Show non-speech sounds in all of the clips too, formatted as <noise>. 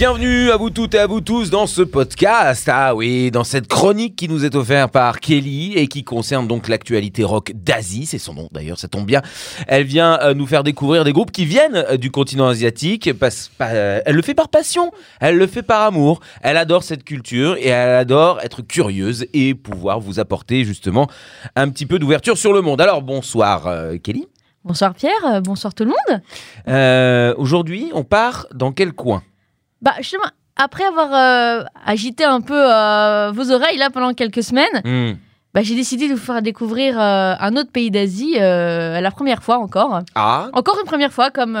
Bienvenue à vous toutes et à vous tous dans ce podcast. Ah oui, dans cette chronique qui nous est offerte par Kelly et qui concerne donc l'actualité rock d'Asie. C'est son nom d'ailleurs, ça tombe bien. Elle vient euh, nous faire découvrir des groupes qui viennent euh, du continent asiatique. Euh, elle le fait par passion, elle le fait par amour. Elle adore cette culture et elle adore être curieuse et pouvoir vous apporter justement un petit peu d'ouverture sur le monde. Alors bonsoir Kelly. Bonsoir Pierre, bonsoir tout le monde. Euh, Aujourd'hui, on part dans quel coin? Bah justement, après avoir euh, agité un peu euh, vos oreilles là pendant quelques semaines, Hmm. bah, j'ai décidé de vous faire découvrir euh, un autre pays d'Asie la première fois encore. Ah, Encore une première fois comme,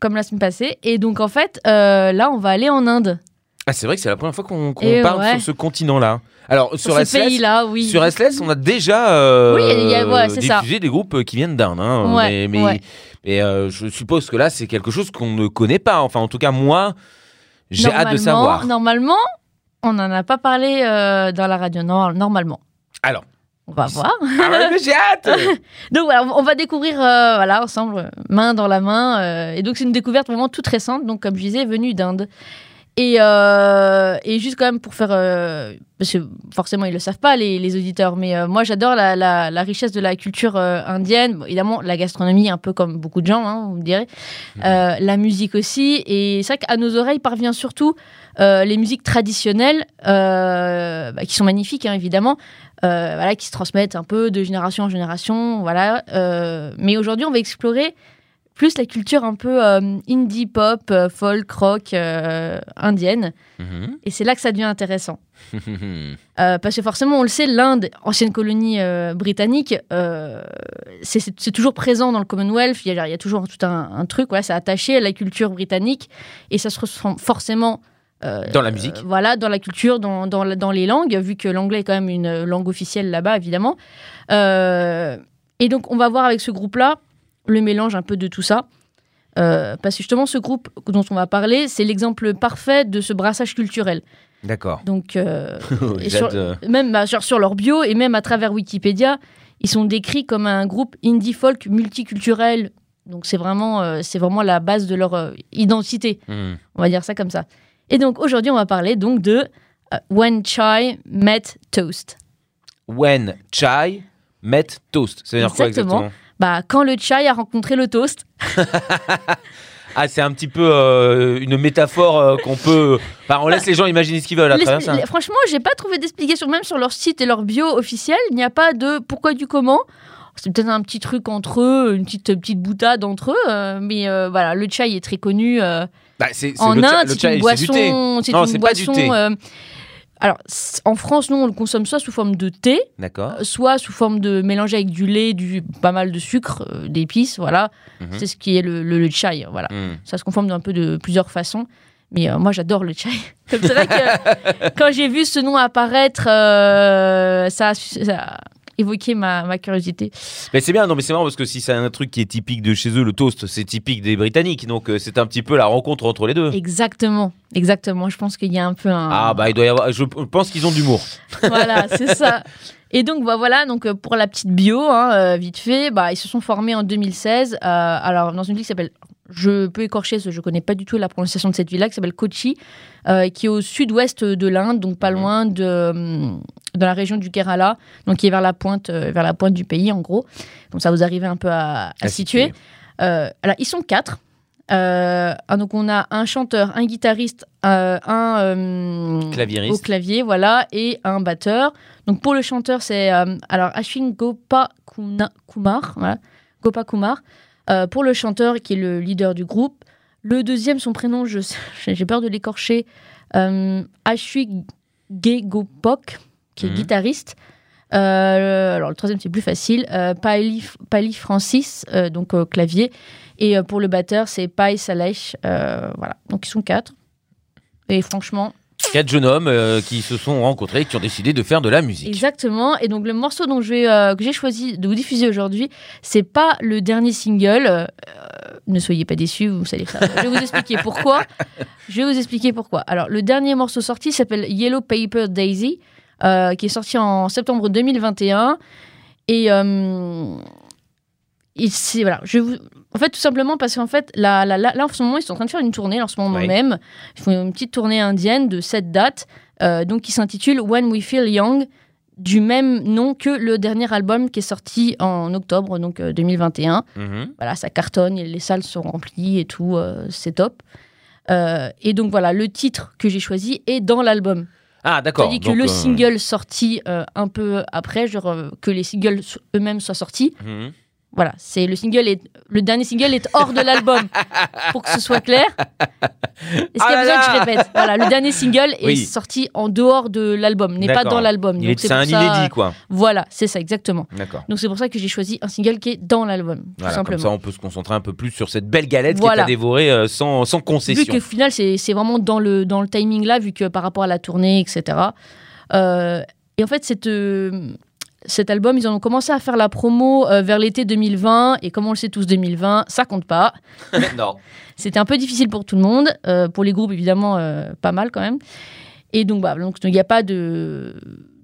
comme la semaine passée. Et donc en fait, là on va aller en Inde. Ah, c'est vrai que c'est la première fois qu'on parle ouais. sur ce continent-là. Alors, sur, SLS, pays-là, oui. sur SLS, on a déjà Oui, y a- ouais, c'est ça. diffusé des groupes qui viennent d'Inde. Hein, Ouais, mais mais, mais, euh, je suppose que là, c'est quelque chose qu'on ne connaît pas. Enfin, en tout cas, moi, j'ai hâte de savoir. Normalement, on n'en a pas parlé euh, dans la radio, non, normalement. Alors, On va voir. ah ouais, j'ai hâte <laughs> Donc voilà, on va découvrir euh, voilà, ensemble, main dans la main. et donc c'est une découverte vraiment toute récente, donc comme je disais, venue d'Inde. Et, euh, et juste quand même pour faire... euh, parce que forcément, ils le savent pas, les, les auditeurs, mais euh, moi j'adore la, la- la richesse de la culture indienne. Bon, évidemment, la gastronomie, un peu comme beaucoup de gens, hein, vous me direz. La musique aussi. Et c'est vrai qu'à nos oreilles parvient surtout les musiques traditionnelles, bah, qui sont magnifiques, hein, évidemment, voilà, qui se transmettent un peu de génération en génération. Voilà. Mais aujourd'hui, on va explorer plus la culture un peu euh, indie pop, euh, folk, rock euh, indienne. Mhm. Et c'est là que ça devient intéressant. <laughs> Parce que forcément, on le sait, l'Inde, ancienne colonie britannique, c'est- toujours présent dans le Commonwealth. Il y a, il y a toujours tout un, un truc, voilà, c'est attaché à la culture britannique et ça se ressent forcément euh, Dans la musique. euh, voilà, dans la culture, dans, dans, les langues, vu que l'anglais est quand même une langue officielle là-bas, évidemment. Euh, et donc, on va voir avec ce groupe-là le mélange un peu de tout ça. Euh, parce que justement, ce groupe dont on va parler, c'est l'exemple parfait de ce brassage culturel. D'accord. Donc, euh, <laughs> et sur- de- même bah, sur, sur leur bio et même à travers Wikipédia, ils sont décrits comme un groupe indie folk multiculturel. Donc, c'est vraiment, euh, c'est vraiment la base de leur euh, identité. Mhm. On va dire ça comme ça. Et donc aujourd'hui, on va parler donc de euh, When Chai Met Toast. When chai met toast. Ça veut dire quoi Exactement? Bah, quand le chai a rencontré le toast. <laughs> Ah, c'est un petit peu euh, une métaphore euh, qu'on peut. Enfin, on laisse les gens imaginer ce qu'ils veulent à travers ça. Franchement, j'ai pas trouvé d'explication même sur leur site et leur bio officiel. Il n'y a pas de pourquoi du comment. C'est peut-être un petit truc entre eux, une petite petite boutade entre eux, euh, mais voilà, le chai est très connu Bah, c'est- en Inde. C'est une. C'est boisson. Euh, alors, en France, nous, on le consomme soit sous forme de thé, D'accord. soit sous forme de mélangé avec du lait, du pas mal de sucre, euh, d'épices, voilà. Mhm. C'est ce qui est le, le, le chai, voilà. Hmm. Ça se conforme d'un peu de plusieurs façons. Mais euh, moi, j'adore le chai. <laughs> C'est vrai que quand j'ai vu ce nom apparaître, euh, ça, ça a évoqué ma, ma curiosité. Mais c'est bien, non, mais c'est marrant parce que si c'est un truc qui est typique de chez eux, le toast, c'est typique des Britanniques. Donc, euh, c'est un petit peu la rencontre entre les deux. Exactement, exactement. Je pense qu'il y a un peu un. Ah, bah, il doit y avoir. Je pense qu'ils ont de l'humour. <laughs> voilà, <laughs> c'est ça. Et donc bah, voilà, donc euh, pour la petite bio, hein, euh, vite fait, bah, ils se sont formés en 2016. euh, alors dans une ville qui s'appelle, je peux écorcher, que je connais pas du tout la prononciation de cette ville-là, qui s'appelle Kochi, euh, qui est au sud-ouest de l'Inde, donc pas Mhm. loin de, de la région du Kerala, donc qui est vers la pointe, euh, vers la pointe du pays en gros. Donc ça vous arrive un peu à, à À situer. situer. Euh, alors ils sont quatre. Euh, ah, donc on a un chanteur, un guitariste, euh, un euh, Clavieriste. au clavier, voilà, et un batteur. Donc pour le chanteur, c'est euh, alors Ashwin Gopa Kuna- Kumar, voilà, Gopa Kumar. Euh, pour le chanteur qui est le leader du groupe, le deuxième, son prénom, <laughs> j'ai peur de l'écorcher, euh, Ashwin Gopok, qui est Mhm. guitariste. Euh, alors le troisième c'est plus facile, euh, Pali, Pali Francis, donc clavier, et pour le batteur c'est Pai Saleh, voilà. Donc ils sont quatre. Et franchement, Quatre jeunes hommes euh, qui se sont rencontrés, qui ont décidé de faire de la musique. Exactement. Et donc le morceau dont je vais, euh, que j'ai choisi de vous diffuser aujourd'hui, c'est pas le dernier single. euh, ne soyez pas déçus, vous allez faire. Je vais vous expliquer pourquoi. Je vais vous expliquer pourquoi. Alors, le dernier morceau sorti s'appelle Yellow Paper Daisy, qui est sorti en septembre 2021. Et, et c'est voilà, je vous... en fait tout simplement parce qu'en fait là, là, là, là, en ce moment ils sont en train de faire une tournée en ce moment Oui. même. Ils font une petite tournée indienne de cette date, euh, donc qui s'intitule When We Feel Young, du même nom que le dernier album qui est sorti en octobre donc euh, 2021. Mhm. Voilà, ça cartonne, et les salles sont remplies et tout, euh, c'est top. Euh, et donc voilà, le titre que j'ai choisi est dans l'album. Ah, d'accord. C'est-à-dire que Donc, le euh, single sorti euh, un peu après, genre euh, que les singles eux-mêmes soient sortis, mhm. Voilà, c'est le single est le dernier single est hors de l'album pour que ce soit clair. Et ce Ah qui là a besoin que je répète, voilà, le dernier single est Oui. sorti en dehors de l'album, n'est pas dans l'album. C'est un ça- inédit, quoi. Voilà, c'est ça exactement. D'accord. Donc c'est pour ça que j'ai choisi un single qui est dans l'album, tout Voilà, comme simplement. ça, on peut se concentrer un peu plus sur cette belle galette qui est Voilà. à dévorer euh, sans, sans vu concession. qu'au final c'est c'est vraiment dans le, dans le timing là, vu que par rapport à la tournée, etc. Euh, et en fait, cette, euh, cet album, ils en ont commencé à faire la promo euh, vers l'été 2020, et comme on le sait tous, 2020, ça compte pas. <laughs> non. C'était un peu difficile pour tout le monde, euh, pour les groupes évidemment, euh, pas mal quand même. Et donc, bah, donc il n'y a pas de,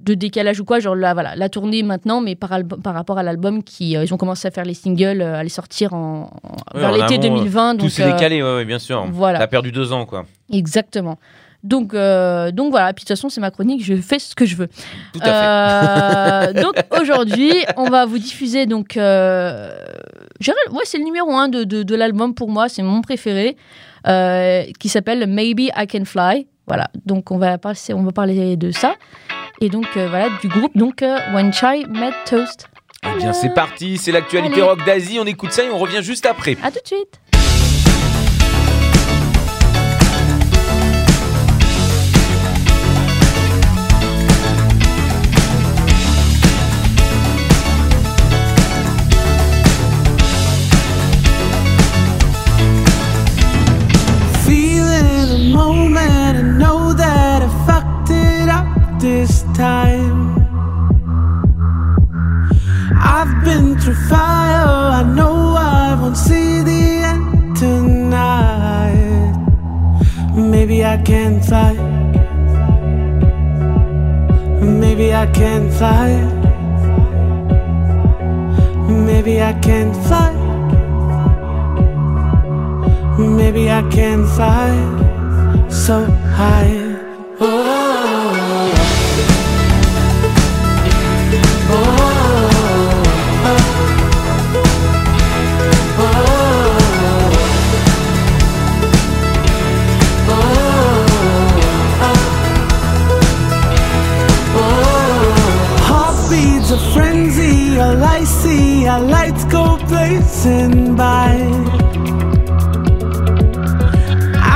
de décalage ou quoi, genre là, voilà, la tournée maintenant, mais par, par rapport à l'album, qui ils ont commencé à faire les singles, à les sortir en, vers l'été amont, 2020. Tout s'est décalé, ouais, ouais, bien sûr. voilà. T'as perdu deux ans, quoi. Exactement. Donc, euh, donc voilà, puis de toute façon, c'est ma chronique, je fais ce que je veux. Tout à Euh, <laughs> donc aujourd'hui, on va vous diffuser donc. Euh, ouais, c'est le numéro un de, de, de l'album pour moi, c'est mon préféré, qui s'appelle Maybe I Can Fly. Voilà, donc on va passer, on va parler de ça. Et donc voilà, du groupe donc When Chai Met Toast. fait. Eh bien, c'est parti, c'est l'actualité rock d'Asie. On écoute ça et on revient juste après. À tout de suite. Can fly. Maybe I can fly. Maybe I can fly. Maybe I can fly so high. Oh. All I see are lights go blazing by.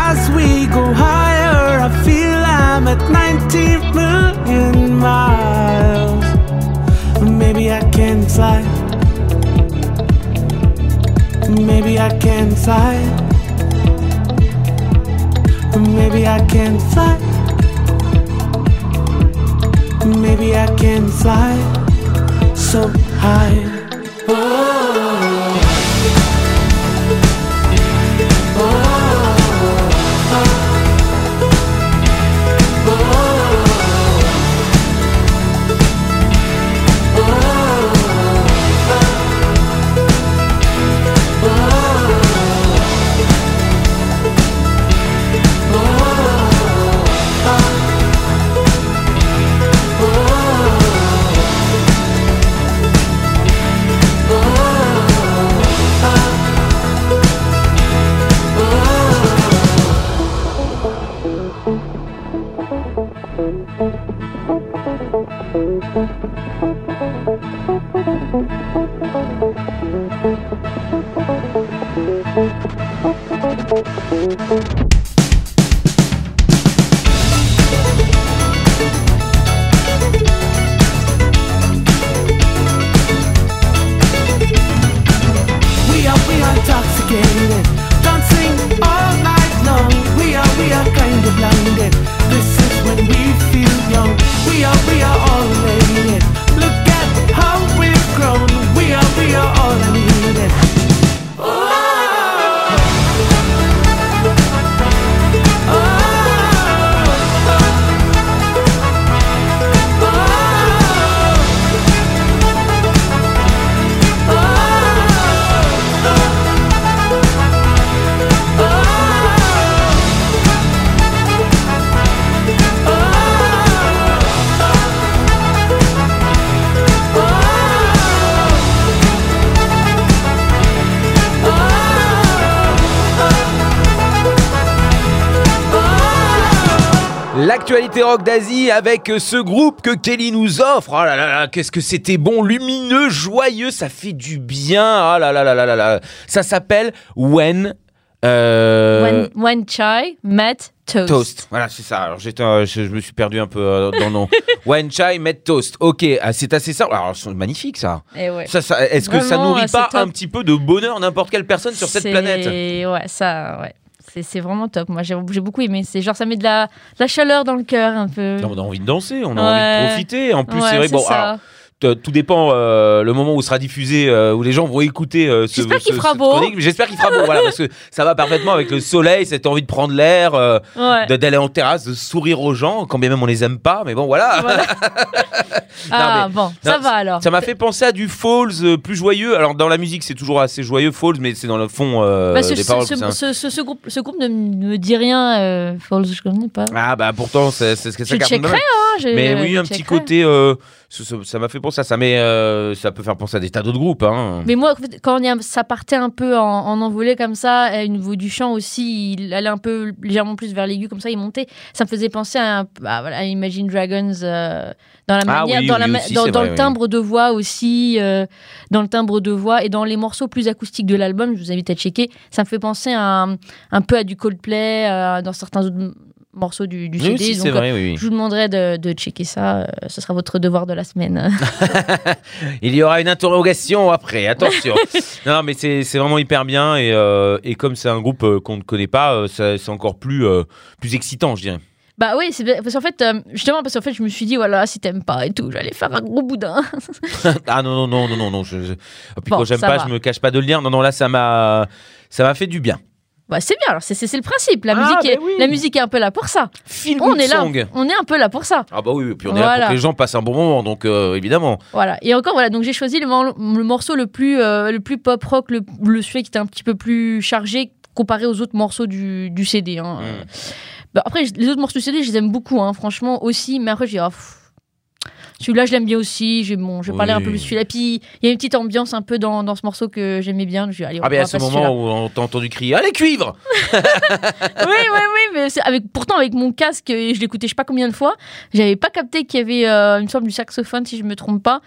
As we go higher, I feel I'm at 90 million miles. Maybe I can fly. Maybe I can fly. Maybe I can fly. Maybe I can fly so high. Oh. L'actualité rock d'Asie avec ce groupe que Kelly nous offre. Oh là là là, qu'est-ce que c'était bon, lumineux, joyeux, ça fait du bien. Oh là là là là là là. Ça s'appelle When. euh, When, when chai met toast. Toast. Voilà, c'est ça. Alors j'étais, euh, je, je me suis perdu un peu euh, dans le nom. <laughs> When chai met toast. Ok, ah, c'est assez simple. Alors c'est magnifique ça. Et ouais. Ça, ça- est-ce que ça nourrit pas top. un petit peu de bonheur n'importe quelle personne sur cette planète? Ouais, ça, ouais. C'est, c'est vraiment top. Moi, j'ai, j'ai beaucoup aimé. C'est genre, ça met de la, de la chaleur dans le cœur un peu. On a envie de danser, on a Ouais. envie de profiter. En plus, Ouais, c'est vrai. Bon, alors, tout dépend euh, le moment où sera diffusé, euh, où les gens vont écouter. euh, ce, J'espère qu'il fera beau. J'espère qu'il fera beau, voilà, parce que ça va parfaitement avec le soleil, cette envie de prendre l'air, euh, Ouais. d'aller en terrasse, de sourire aux gens, quand bien même on les aime pas. Mais bon, voilà. Voilà. <laughs> ah, mais- bon, ça va alors. Ça m'a fait penser à du Falls euh, plus joyeux. Alors dans la musique, c'est toujours assez joyeux Falls, mais c'est dans le fond euh, Bah, ce, des ce- paroles. ce- que c'est un- ce- ce- ce groupe, ce groupe ne me dit rien. Euh, Falls, je connais pas. Ah bah pourtant, c'est ce que ça je checkerai, hein. Mais oui, un petit côté, euh, ça- m'a fait penser à ça. Mais euh, ça peut faire penser à des tas d'autres groupes. Hein. Mais moi, quand il y a- ça partait un peu en, en envolée comme ça, au niveau du chant aussi, il allait un peu légèrement plus vers l'aigu, comme ça, il montait. Ça me faisait penser à, à Imagine Dragons euh, dans la Ah manière, oui, dans, oui, la ma- aussi, dans, c'est dans vrai, le oui. timbre de voix aussi, euh, dans le timbre de voix et dans les morceaux plus acoustiques de l'album. Je vous invite à checker. Ça me fait penser à un, peu à du Coldplay euh, dans certains autres morceaux du, du CD. Donc, euh, vrai, oui, oui. je vous demanderai de, de checker ça. euh, ce sera votre devoir de la semaine. <laughs> Il y aura une interrogation après, attention. <laughs> non, mais c'est vraiment hyper bien. Et, euh, et comme c'est un groupe qu'on ne connaît pas, c'est encore plus, euh, plus excitant, je dirais. Bah oui, c'est parce qu'en fait, justement, parce qu'en fait, je me suis dit, voilà, si t'aimes pas et tout, j'allais faire un gros boudin. <laughs> ah non, non, non, non, non. non je, je- Et puis Bon, quand j'aime pas, va. je me cache pas de le dire. Non, non, là, ça m'a ça m'a fait du bien. Bah c'est bien, alors c'est c'est- c'est le principe. La, Ah, musique est, bah oui. la musique est un peu là pour ça. Feel On good est là, song. on est un peu là pour ça. Ah bah oui, puis on est là Voilà. pour que les gens passent un bon moment, donc euh, évidemment. Voilà. Et encore, voilà, donc j'ai choisi le, mor- le morceau le plus, euh, le plus pop rock, le, le celui qui était un petit peu plus chargé comparé aux autres morceaux du, du CD. hein. Mm. Bah, après, les autres morceaux du CD, je les aime beaucoup, hein, franchement aussi. Mais après, j'ai dit, ah, pff, celui-là, je l'aime bien aussi. J'ai bon, je vais parler un Oui. peu plus celui-là. Puis il y a une petite ambiance un peu dans, dans ce morceau que j'aimais bien. Je dis, allez, on Ah ben à ce moment où on t'a entendu crier Allez cuivre <laughs> oui, oui, oui, mais avec, pourtant avec mon casque, et je l'écoutais je sais pas combien de fois, j'avais pas capté qu'il y avait euh, une forme du saxophone, si je me trompe pas,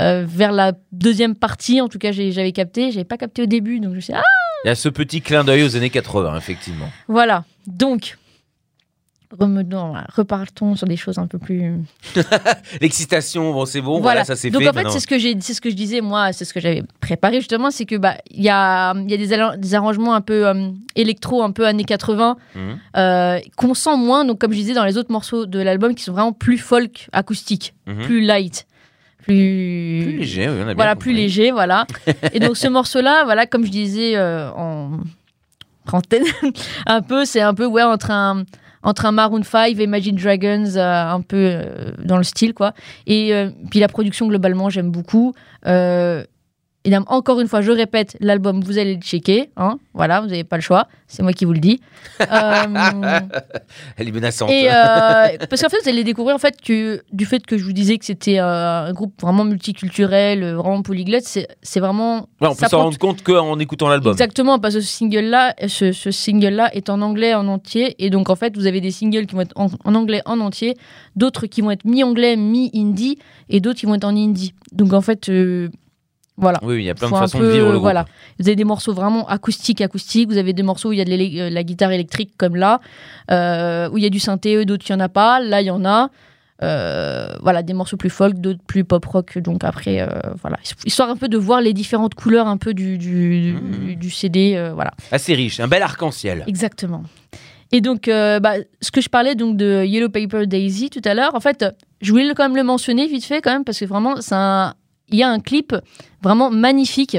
euh, vers la deuxième partie, en tout cas j'avais capté, j'avais pas capté au début, donc je me suis dit, ah, Il y a ce petit clin d'œil aux années 80, effectivement. voilà, donc, remenons, repartons sur des choses un peu plus... <laughs> L'excitation, bon c'est bon, voilà, ça c'est donc fait. en fait c'est ce que j'ai c'est ce que je disais moi c'est ce que j'avais préparé justement c'est que bah il y a y a des, des arrangements un peu euh, électro un peu années 80 Mhm. euh, qu'on sent moins donc comme je disais dans les autres morceaux de l'album qui sont vraiment plus folk acoustique Mhm. plus light plus Plus léger, oui, on a bien voilà compris. plus léger voilà <laughs> et donc ce morceau là voilà comme je disais euh, en trentaine <laughs> un peu c'est un peu ouais entre un entre un Maroon 5 et Imagine Dragons euh, un peu euh, dans le style quoi. Et euh, puis la production globalement j'aime beaucoup évidemment, encore une fois je répète l'album vous allez le checker hein, voilà vous n'avez pas le choix c'est moi qui vous le dis Euh, <laughs> Elle est menaçante. et euh, parce qu'en fait, vous allez découvrir en fait que du fait que je vous disais que c'était euh, un groupe vraiment multiculturel, vraiment polyglotte, c'est vraiment Ouais, on peut s'en rendre compte qu'en écoutant l'album. Exactement, parce que ce single-là, ce, ce single-là est en anglais en entier, et donc en fait, vous avez des singles qui vont être en, en anglais en entier, d'autres qui vont être mi-anglais, mi-hindi, et d'autres qui vont être en hindi. Donc en fait, voilà. Oui, il y a plein de façons peu, de vivre le groupe. Voilà. Vous avez des morceaux vraiment acoustiques, acoustiques. Vous avez des morceaux où il y a de euh, la guitare électrique, comme là, euh, où il y a du synthé, d'autres, il n'y en a pas. Là, il y en a. Euh, voilà, des morceaux plus folk, d'autres plus pop rock. Donc après, euh, voilà. Histoire un peu de voir les différentes couleurs un peu du, du, Mhm. du CD. euh, voilà. Assez riche, un bel arc-en-ciel. Exactement. Et donc, euh, bah, ce que je parlais donc de Yellow Paper Daisy tout à l'heure, en fait, je voulais quand même le mentionner vite fait quand même parce que vraiment, c'est un- il y a un clip vraiment magnifique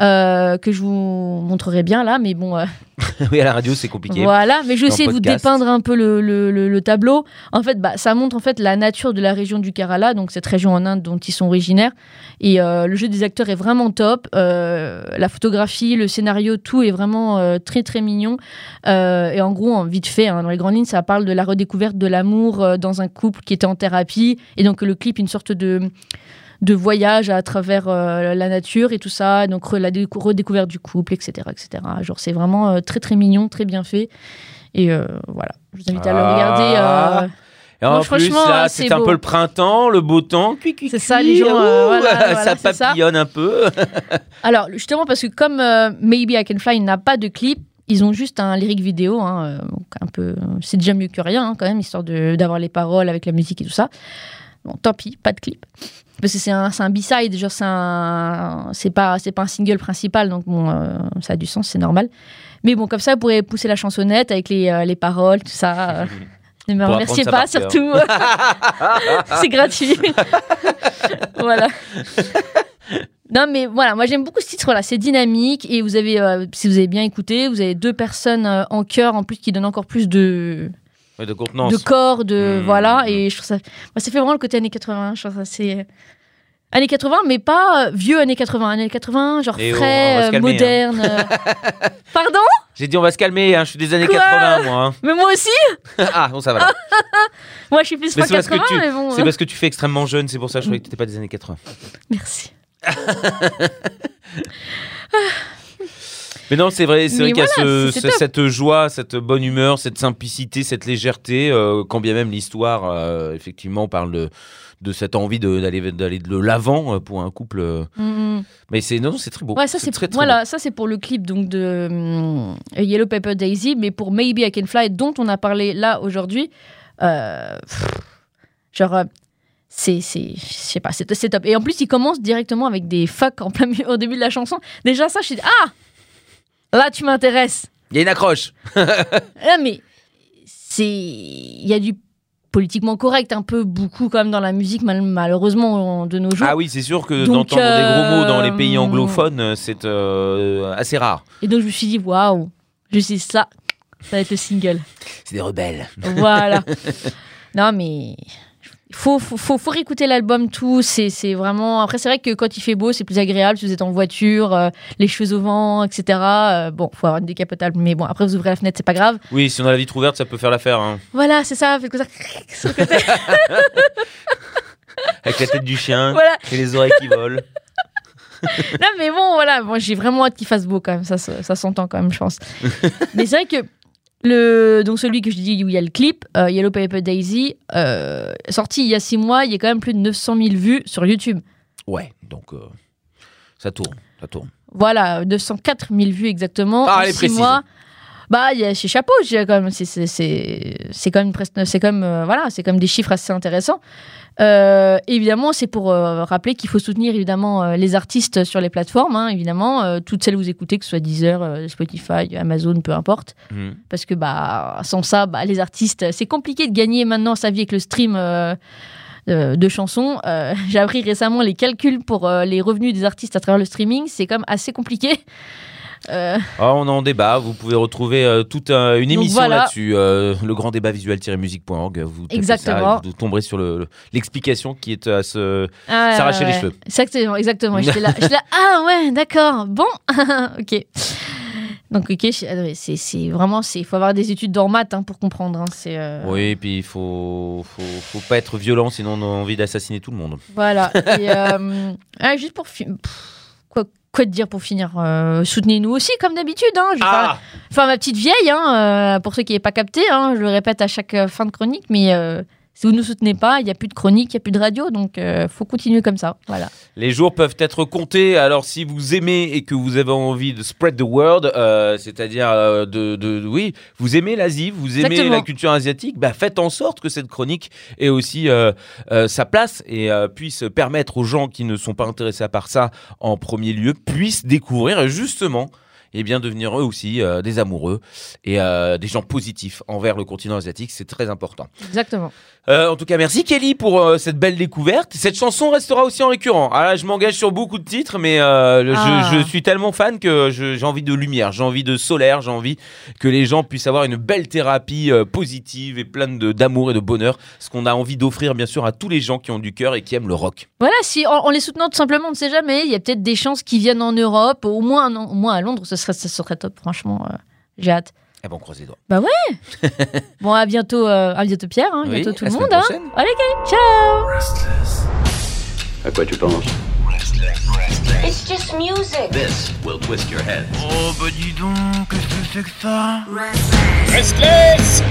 euh, que je vous montrerai bien là, mais bon, euh, <laughs> oui, à la radio, c'est compliqué. voilà. Mais je vais essayer de vous dépeindre un peu le, le- le- le tableau. En fait, bah, ça montre en fait la nature de la région du Kerala, donc cette région en Inde dont ils sont originaires. Et euh, le jeu des acteurs est vraiment top. La photographie, le scénario, tout est vraiment très très mignon. Et en gros, en vite fait, hein, dans les grandes lignes, ça parle de la redécouverte de l'amour dans un couple qui était en thérapie. Et donc le clip, une sorte de de voyage à travers euh, la nature et tout ça, donc la décou- redécouverte du couple, etc. etc. Genre, c'est vraiment euh, très, très mignon, très bien fait. Et euh, voilà, je vous invite à le Ah. regarder. Et en Non, plus, là, euh, c'est un peu le printemps, le beau temps. C'est ça, les gens, euh, ouh, voilà, <laughs> voilà, ça papillonne un peu. <laughs> Alors, justement, parce que comme euh, Maybe I Can Fly n'a pas de clip, ils ont juste un lyric vidéo, hein, donc un peu, c'est déjà mieux que rien hein, quand même, histoire d'avoir les paroles avec la musique et tout ça. Bon, tant pis, pas de clip. Parce que c'est un, un B-side, genre c'est un, c'est pas, c'est pas un single principal, donc bon, euh, ça a du sens, c'est normal. Mais bon, comme ça, vous pourrez pousser la chansonnette avec les, euh, les paroles, tout ça. <laughs> Ne me remerciez pas, surtout. <laughs> c'est gratuit. <laughs> voilà. Non, mais voilà, moi j'aime beaucoup ce titre là, c'est dynamique et vous avez, euh, si vous avez bien écouté, vous avez deux personnes en chœur en plus qui donnent encore plus de, Ouais, de contenance. de corps, de Mmh. voilà, et je trouve ça, moi, ça fait vraiment le côté années 80, je trouve ça c'est années 80, mais pas euh, vieux années 80, années 80, genre Et oh, on frais, euh, calmer, hein. moderne. euh. <laughs> Pardon? J'ai dit, on va se calmer, hein, je suis des années Quoi? 80, moi. hein. Mais moi aussi? <laughs> Ah, bon, ça va. <laughs> Moi je suis plus Mais fin c'est parce que 80, tu- mais bon. C'est euh, parce que tu fais extrêmement jeune, c'est pour ça que je croyais que tu pas des années 80. Merci. Mais non, c'est vrai, c'est vrai qu'il y a voilà, ce- cette joie, cette bonne humeur, cette simplicité, cette légèreté, euh, quand bien même l'histoire, euh, effectivement, parle de, de cette envie de- d'aller d'aller de l'avant euh, pour un couple. Mm, mm. Mais c'est non, c'est très beau. Ouais, ça c'est voilà, ça c'est pour le clip donc de Yellow Pepper Daisy, mais pour Maybe I Can Fly dont on a parlé là aujourd'hui, genre c'est c'est je sais pas, c'est c'est top. Et en plus, il commence directement avec des fuck en plein milieu, au début de la chanson. Déjà ça, je suis dit, ah là tu m'intéresses. Il y a une accroche. Là, <laughs> mais c'est il y a du politiquement correct un peu beaucoup quand même dans la musique mal- malheureusement de nos jours. Ah oui, c'est sûr que d'entendre des gros mots dans les pays anglophones, euh, c'est euh, assez rare. Et donc je me suis dit waouh, je sais ça, ça va être le single. C'est des rebelles. Voilà. <laughs> non, mais faut, faut, faut, faut réécouter l'album tout. C'est c'est vraiment. Après, c'est vrai que quand il fait beau, c'est plus agréable si vous êtes en voiture, euh, les cheveux au vent, etc. Euh, bon, faut avoir une décapotable, mais bon, après, vous ouvrez la fenêtre, c'est pas grave. Oui, si on a la vitre ouverte, ça peut faire l'affaire. hein. Voilà, c'est ça. Faites comme. <laughs> <laughs> Avec la tête du chien voilà. et les oreilles qui volent. <laughs> Non, mais bon, voilà. Moi, j'ai vraiment hâte qu'il fasse beau quand même. Ça, ça, ça s'entend quand même, je pense. mais c'est vrai que. Le, donc celui que je dis où il y a le clip, euh, Yellow Paper Daisy, euh, sorti il y a six mois, il y a quand même plus de 900 000 vues sur YouTube. Ouais, donc euh, ça tourne, ça tourne. Voilà, 904 000 vues exactement. Ah, en elle est six précise. mois. Bah, il y a chez Chapeau. C'est, c'est, c'est, c'est quand même presque, c'est comme, euh, voilà, c'est comme des chiffres assez intéressants. Euh, évidemment, c'est pour euh, rappeler qu'il faut soutenir évidemment euh, les artistes sur les plateformes, hein, évidemment, toutes celles que vous écoutez, que ce soit Deezer, Spotify, Amazon, peu importe, Mhm. parce que bah sans ça, bah, les artistes, c'est compliqué de gagner maintenant sa vie avec le stream. de chansons. Euh, <laughs> J'ai appris récemment les calculs pour euh, les revenus des artistes à travers le streaming. C'est quand même assez compliqué. Euh, Ah, on en débat. Vous pouvez retrouver euh, toute euh, une émission voilà. là-dessus. euh, le grand débat visuel-musique.org. Vous tapez Exactement. ça et vous tomberez sur le- le- l'explication qui est à ce. Ah, S'arracher les cheveux. Exactement, exactement. J'étais là, <laughs> là, ah ouais, d'accord, bon, <laughs> ok. Donc ok, ah c'est vraiment, il faut avoir des études d'or maths hein, pour comprendre. hein, euh, Oui, puis il faut, faut, faut pas être violent, sinon on a envie d'assassiner tout le monde. Voilà. Et, <laughs> euh, ah, juste pour pff, quoi, te dire pour finir euh, Soutenez-nous aussi comme d'habitude. Hein, Ah faire ma petite vieille, hein, euh, pour ceux qui n'avaient pas capté. Hein, je le répète à chaque euh, fin de chronique, mais si vous ne nous soutenez pas, il n'y a plus de chronique, il n'y a plus de radio, donc il faut continuer comme ça. Voilà. Les jours peuvent être comptés. Alors, si vous aimez et que vous avez envie de spread the word, euh, c'est-à-dire euh, de, de- oui, vous aimez l'Asie, vous aimez Exactement. la culture asiatique, bah, faites en sorte que cette chronique ait aussi euh, euh, sa place et euh, puisse permettre aux gens qui ne sont pas intéressés à part ça en premier lieu, puissent découvrir justement. Et bien devenir eux aussi euh, des amoureux et euh, des gens positifs envers le continent asiatique, c'est très important. Exactement. Euh, en tout cas, merci Kelly pour euh, cette belle découverte. Cette chanson restera aussi en récurrent. Ah là, je m'engage sur beaucoup de titres, mais euh, le- Ah. je, suis tellement fan que je- j'ai envie de lumière, j'ai envie de solaire, j'ai envie que les gens puissent avoir une belle thérapie euh, positive et pleine de- d'amour et de bonheur. Ce qu'on a envie d'offrir, bien sûr, à tous les gens qui ont du cœur et qui aiment le rock. Voilà, si en, en les soutenant tout simplement, on ne sait jamais. Il y a peut-être des chances qui viennent en Europe, au moins, au moins à Londres, ce serait, ce serait top. Franchement, euh, j'ai hâte. Eh ben, on croise les doigts. Bah ouais. <laughs> Bon, à bientôt, euh, à bientôt Pierre, hein, Oui, bientôt tout à le monde. hein. Allez, gars, ciao. À quoi tu penses? It's just music. This will twist your head. Oh bah dis donc, qu'est-ce que c'est que ça? Restless.